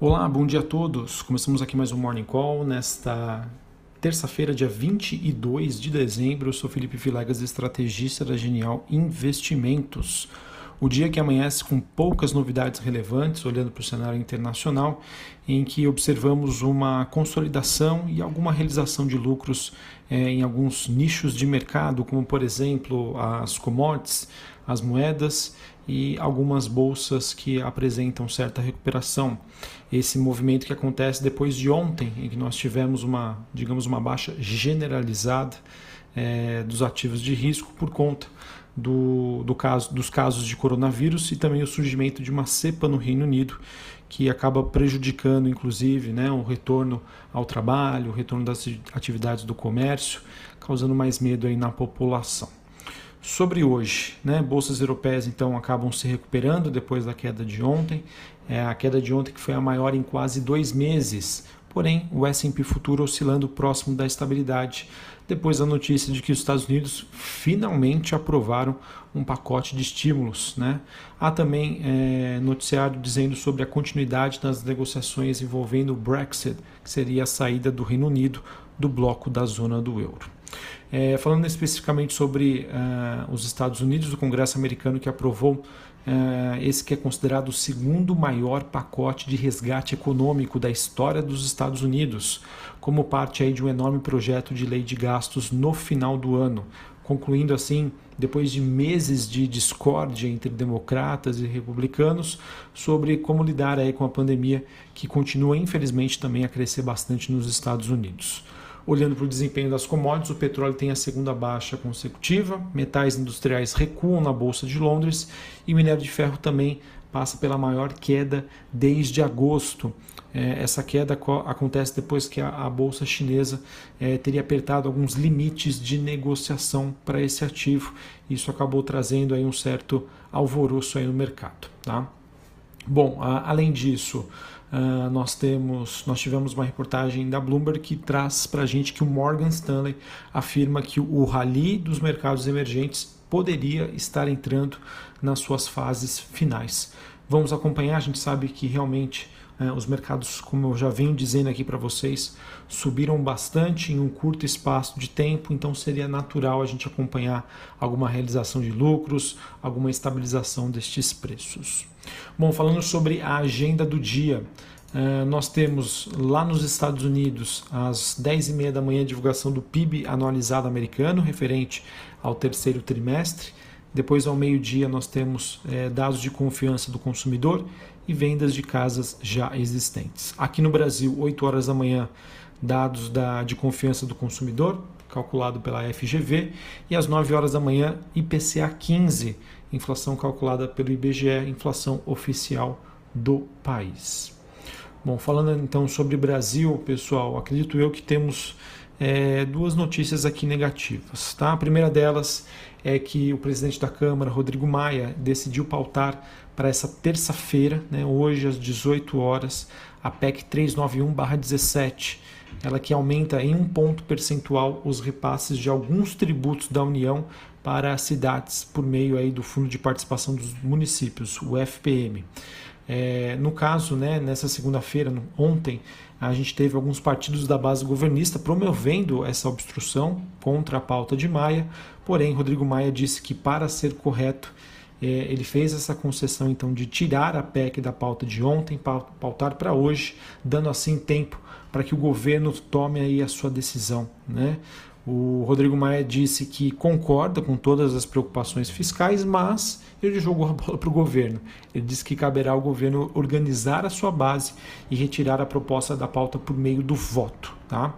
Olá, bom dia a todos. Começamos aqui mais um Morning Call nesta terça-feira, dia 22 de dezembro. Eu sou Felipe Vilegas, estrategista da Genial Investimentos. O dia que amanhece com poucas novidades relevantes, olhando para o cenário internacional, em que observamos uma consolidação e alguma realização de lucros é, em alguns nichos de mercado, como por exemplo as commodities, as moedas e algumas bolsas que apresentam certa recuperação. Esse movimento que acontece depois de ontem, em que nós tivemos uma, digamos, uma baixa generalizada é, dos ativos de risco por conta do, do caso, dos casos de coronavírus e também o surgimento de uma cepa no Reino Unido que acaba prejudicando, inclusive, né, o retorno ao trabalho, o retorno das atividades do comércio, causando mais medo aí na população. Sobre hoje, né, bolsas europeias então acabam se recuperando depois da queda de ontem. É a queda de ontem que foi a maior em quase dois meses. Porém, o S&P futuro oscilando próximo da estabilidade depois da notícia de que os Estados Unidos finalmente aprovaram um pacote de estímulos. Né? Há também é, noticiário dizendo sobre a continuidade das negociações envolvendo o Brexit, que seria a saída do Reino Unido do bloco da zona do euro. É, falando especificamente sobre uh, os Estados Unidos, o Congresso americano que aprovou esse que é considerado o segundo maior pacote de resgate econômico da história dos Estados Unidos, como parte aí de um enorme projeto de lei de gastos no final do ano, concluindo assim, depois de meses de discórdia entre democratas e republicanos sobre como lidar aí com a pandemia que continua infelizmente também a crescer bastante nos Estados Unidos. Olhando para o desempenho das commodities, o petróleo tem a segunda baixa consecutiva, metais industriais recuam na Bolsa de Londres e minério de ferro também passa pela maior queda desde agosto. É, essa queda acontece depois que a, Bolsa chinesa é, teria apertado alguns limites de negociação para esse ativo. Isso acabou trazendo aí um certo alvoroço aí no mercado. Tá? Bom, além disso, Uh, nós temos, nós tivemos uma reportagem da Bloomberg que traz para a gente que o Morgan Stanley afirma que o rally dos mercados emergentes poderia estar entrando nas suas fases finais. Vamos acompanhar, a gente sabe que realmente uh, os mercados, como eu já venho dizendo aqui para vocês, subiram bastante em um curto espaço de tempo, então seria natural a gente acompanhar alguma realização de lucros, alguma estabilização destes preços. Bom, falando sobre a agenda do dia, uh, nós temos lá nos Estados Unidos, às 10h30 da manhã, a divulgação do PIB anualizado americano, referente ao terceiro trimestre. Depois, ao meio-dia, nós temos eh, dados de confiança do consumidor e vendas de casas já existentes. Aqui no Brasil, 8 horas da manhã, dados da, de confiança do consumidor, calculado pela FGV, e às 9 horas da manhã, IPCA 15, inflação calculada pelo IBGE, inflação oficial do país. Bom, falando então sobre Brasil, pessoal, acredito eu que temos é, duas notícias aqui negativas. Tá? A primeira delas é que o presidente da Câmara, Rodrigo Maia, decidiu pautar para essa terça-feira, né, hoje às 18 horas, a PEC 391-17, ela que aumenta em um ponto percentual os repasses de alguns tributos da União para cidades por meio aí do Fundo de Participação dos Municípios, o FPM. É, no caso, né, nessa segunda-feira, ontem, a gente teve alguns partidos da base governista promovendo essa obstrução contra a pauta de Maia, porém, Rodrigo Maia disse que para ser correto, é, ele fez essa concessão então de tirar a PEC da pauta de ontem, pautar para hoje, dando assim tempo para que o governo tome aí a sua decisão. Né? O Rodrigo Maia disse que concorda com todas as preocupações fiscais, mas ele jogou a bola para o governo. Ele disse que caberá ao governo organizar a sua base e retirar a proposta da pauta por meio do voto. Tá?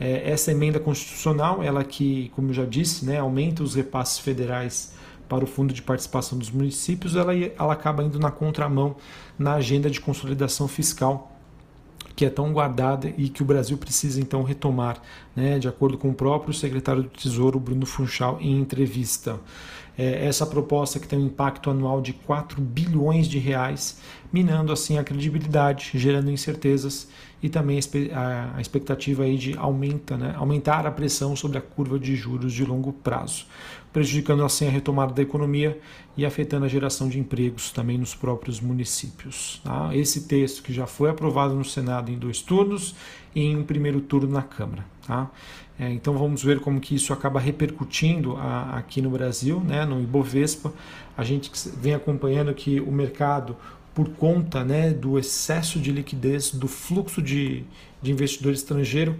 É, essa emenda constitucional, ela que, como eu já disse, né, aumenta os repasses federais para o Fundo de Participação dos Municípios, ela, ela acaba indo na contramão na agenda de consolidação fiscal que é tão guardada e que o Brasil precisa então retomar, né, de acordo com o próprio secretário do Tesouro, Bruno Funchal, em entrevista. é, essa proposta que tem um impacto anual de 4 bilhões de reais, minando assim a credibilidade, gerando incertezas e também a expectativa aí de aumenta, né, aumentar a pressão sobre a curva de juros de longo prazo, prejudicando assim a retomada da economia e afetando a geração de empregos também nos próprios municípios. Tá? Esse texto que já foi aprovado no Senado em dois turnos e em um primeiro turno na Câmara. Tá? É, então vamos ver como que isso acaba repercutindo a, aqui no Brasil, né, no Ibovespa. A gente vem acompanhando que o mercado, por conta né, do excesso de liquidez, do fluxo de, de investidor estrangeiro,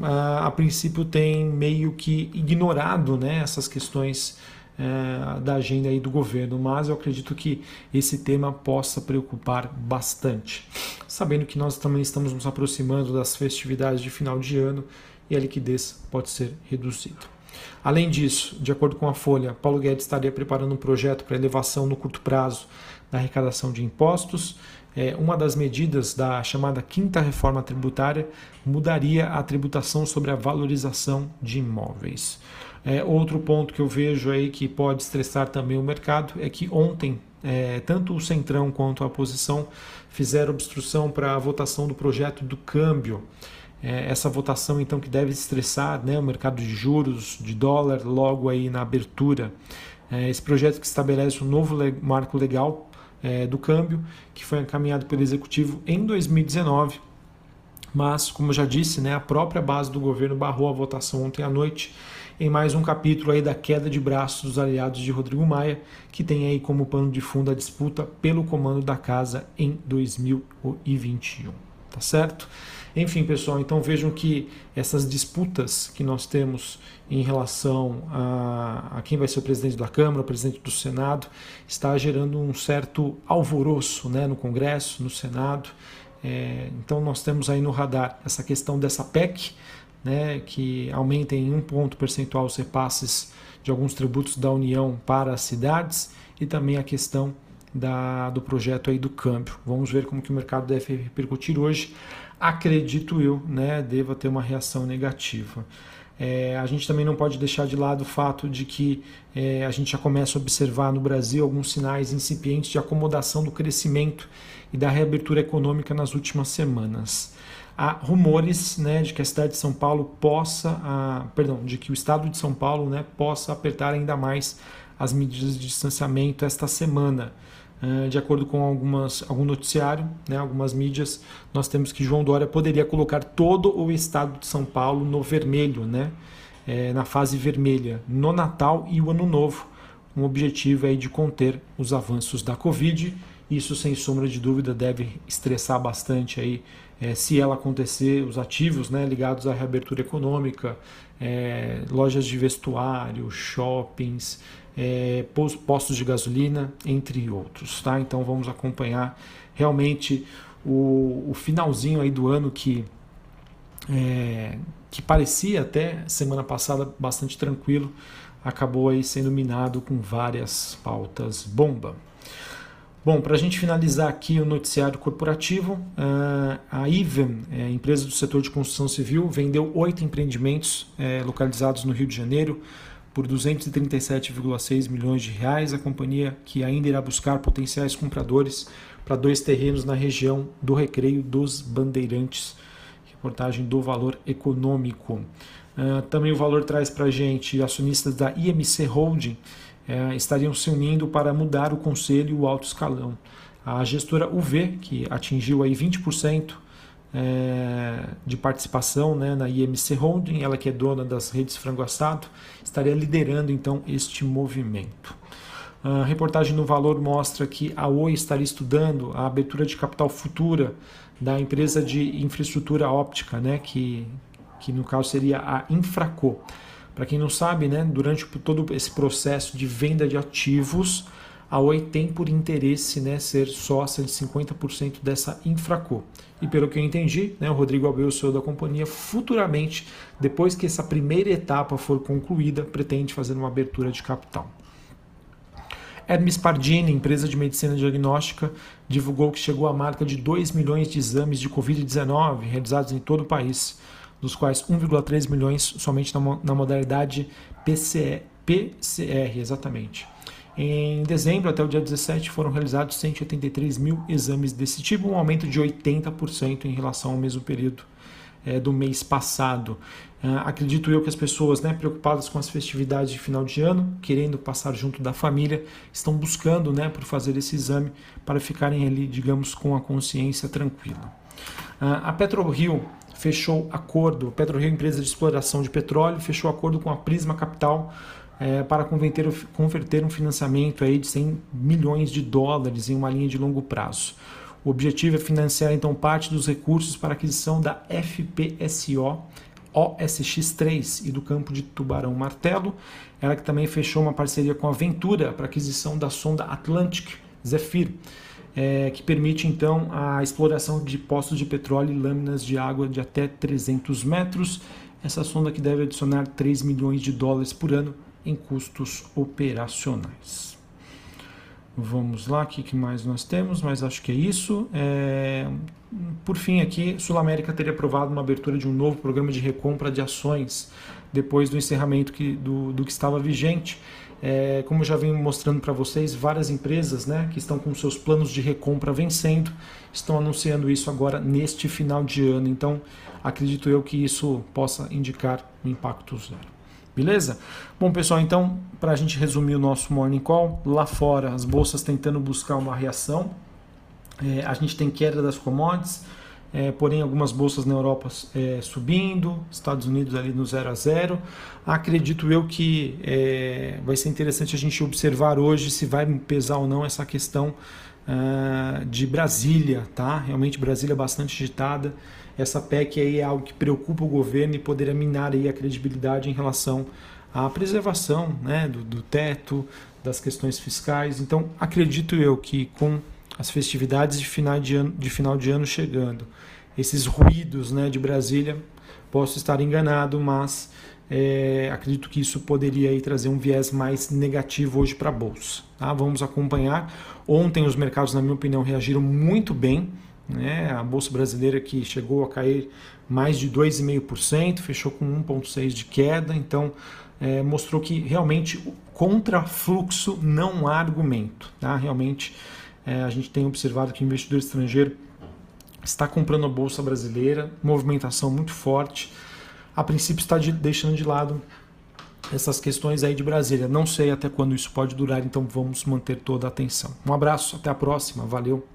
a, a princípio tem meio que ignorado né, essas questões é, da agenda aí do governo, mas eu acredito que esse tema possa preocupar bastante. Sabendo que nós também estamos nos aproximando das festividades de final de ano e a liquidez pode ser reduzida. Além disso, de acordo com a Folha, Paulo Guedes estaria preparando um projeto para elevação no curto prazo da arrecadação de impostos. É, uma das medidas da chamada quinta reforma tributária mudaria a tributação sobre a valorização de imóveis. É, outro ponto que eu vejo aí que pode estressar também o mercado é que ontem é, tanto o Centrão quanto a oposição fizeram obstrução para a votação do projeto do câmbio é, essa votação então que deve estressar né, o mercado de juros, de dólar, logo aí na abertura. É, esse projeto que estabelece um novo le marco legal é, do câmbio, que foi encaminhado pelo Executivo em 2019, mas, como já disse, né, a própria base do governo barrou a votação ontem à noite em mais um capítulo aí da queda de braços dos aliados de Rodrigo Maia, que tem aí como pano de fundo a disputa pelo comando da casa em 2021. Tá certo? Enfim, pessoal, então vejam que essas disputas que nós temos em relação a, a, quem vai ser o presidente da Câmara, o presidente do Senado, está gerando um certo alvoroço né, no Congresso, no Senado. É, então nós temos aí no radar essa questão dessa PEC, né, que aumenta em um ponto percentual os repasses de alguns tributos da União para as cidades e também a questão da, do projeto aí do câmbio. Vamos ver como que o mercado deve repercutir hoje acredito eu, né, deva ter uma reação negativa. É, a gente também não pode deixar de lado o fato de que é, a gente já começa a observar no Brasil alguns sinais incipientes de acomodação do crescimento e da reabertura econômica nas últimas semanas. Há rumores né, de que a cidade de São Paulo possa, a, perdão, de que o estado de São Paulo né, possa apertar ainda mais as medidas de distanciamento esta semana. Eh, de acordo com algumas, algum noticiário, né, algumas mídias, nós temos que João Dória poderia colocar todo o estado de São Paulo no vermelho, né, é, na fase vermelha, no Natal e o Ano Novo. Um objetivo aí de conter os avanços da Covid. Isso, sem sombra de dúvida, deve estressar bastante aí, é, se ela acontecer, os ativos né, ligados à reabertura econômica, é, lojas de vestuário, shoppings, é, postos de gasolina, entre outros. Tá? Então vamos acompanhar realmente o, o finalzinho aí do ano que, é, que parecia até semana passada bastante tranquilo, acabou aí sendo minado com várias pautas bomba. Bom, para a gente finalizar aqui o noticiário corporativo, a Iven, é, empresa do setor de construção civil, vendeu oito empreendimentos é, localizados no Rio de Janeiro por 237,6 milhões de reais. A companhia que ainda irá buscar potenciais compradores para dois terrenos na região do Recreio dos Bandeirantes. Reportagem do Valor Econômico. Uh, também o valor traz para a gente acionistas da IMC Holding uh, estariam se unindo para mudar o conselho e o alto escalão. A gestora UV, que atingiu aí 20% é, de participação né, na IMC Holding, ela que é dona das redes Frango Assado, estaria liderando então este movimento. A reportagem no Valor mostra que a Oi estaria estudando a abertura de capital futura da empresa de infraestrutura óptica, né, que, que no caso seria a Infraco. Para quem não sabe, né, durante todo esse processo de venda de ativos, a Oi tem por interesse né, ser sócia de 50% dessa Infraco. E pelo que eu entendi, né, o Rodrigo Abel, o CEO da companhia, futuramente, depois que essa primeira etapa for concluída, pretende fazer uma abertura de capital. Hermes Pardini, empresa de medicina diagnóstica, divulgou que chegou à marca de 2 milhões de exames de Covid-19 realizados em todo o país, dos quais 1,3 milhões somente na, modalidade PCR, exatamente. Em dezembro até o dia 17 foram realizados 183 mil exames desse tipo, um aumento de 80% em relação ao mesmo período é, do mês passado. Uh, acredito eu que as pessoas né, preocupadas com as festividades de final de ano, querendo passar junto da família, estão buscando né, por fazer esse exame para ficarem ali, digamos, com a consciência tranquila. Uh, a PetroRio fechou acordo, PetroRio, empresa de exploração de petróleo, fechou acordo com a Prisma Capital é, para converter, converter um financiamento aí de 100 milhões de dólares em uma linha de longo prazo. O objetivo é financiar então parte dos recursos para aquisição da FPSO OSX-3 e do campo de Tubarão Martelo. Ela que também fechou uma parceria com a Ventura para aquisição da sonda Atlantic Zephyr, é, que permite então a exploração de poços de petróleo e lâminas de água de até 300 metros. Essa sonda que deve adicionar 3 milhões de dólares por ano em custos operacionais. Vamos lá, o que mais nós temos? Mas acho que é isso. É... Por fim, aqui, Sul América teria aprovado uma abertura de um novo programa de recompra de ações depois do encerramento que, do, do que estava vigente. É, como eu já venho mostrando para vocês, várias empresas né, que estão com seus planos de recompra vencendo estão anunciando isso agora neste final de ano. Então, acredito eu que isso possa indicar um impacto zero. Beleza? Bom, pessoal, então, para a gente resumir o nosso morning call, lá fora as bolsas tentando buscar uma reação. É, a gente tem queda das commodities, é, porém algumas bolsas na Europa é, subindo, Estados Unidos ali no 0 a 0. Acredito eu que é, vai ser interessante a gente observar hoje se vai pesar ou não essa questão uh, de Brasília, tá? Realmente Brasília é bastante agitada essa PEC aí é algo que preocupa o governo e poderia minar aí a credibilidade em relação à preservação né, do, do teto, das questões fiscais. Então, acredito eu que com as festividades de final de ano, de final de ano chegando, esses ruídos né, de Brasília, posso estar enganado, mas é, acredito que isso poderia aí trazer um viés mais negativo hoje para a Bolsa. Tá? Vamos acompanhar. Ontem os mercados, na minha opinião, reagiram muito bem né? A bolsa brasileira que chegou a cair mais de 2,5%, fechou com 1,6% de queda, então é, mostrou que realmente contra fluxo não há argumento. Tá? Realmente é, a gente tem observado que o investidor estrangeiro está comprando a bolsa brasileira, movimentação muito forte. A princípio está de, deixando de lado essas questões aí de Brasília. Não sei até quando isso pode durar, então vamos manter toda a atenção. Um abraço, até a próxima, valeu.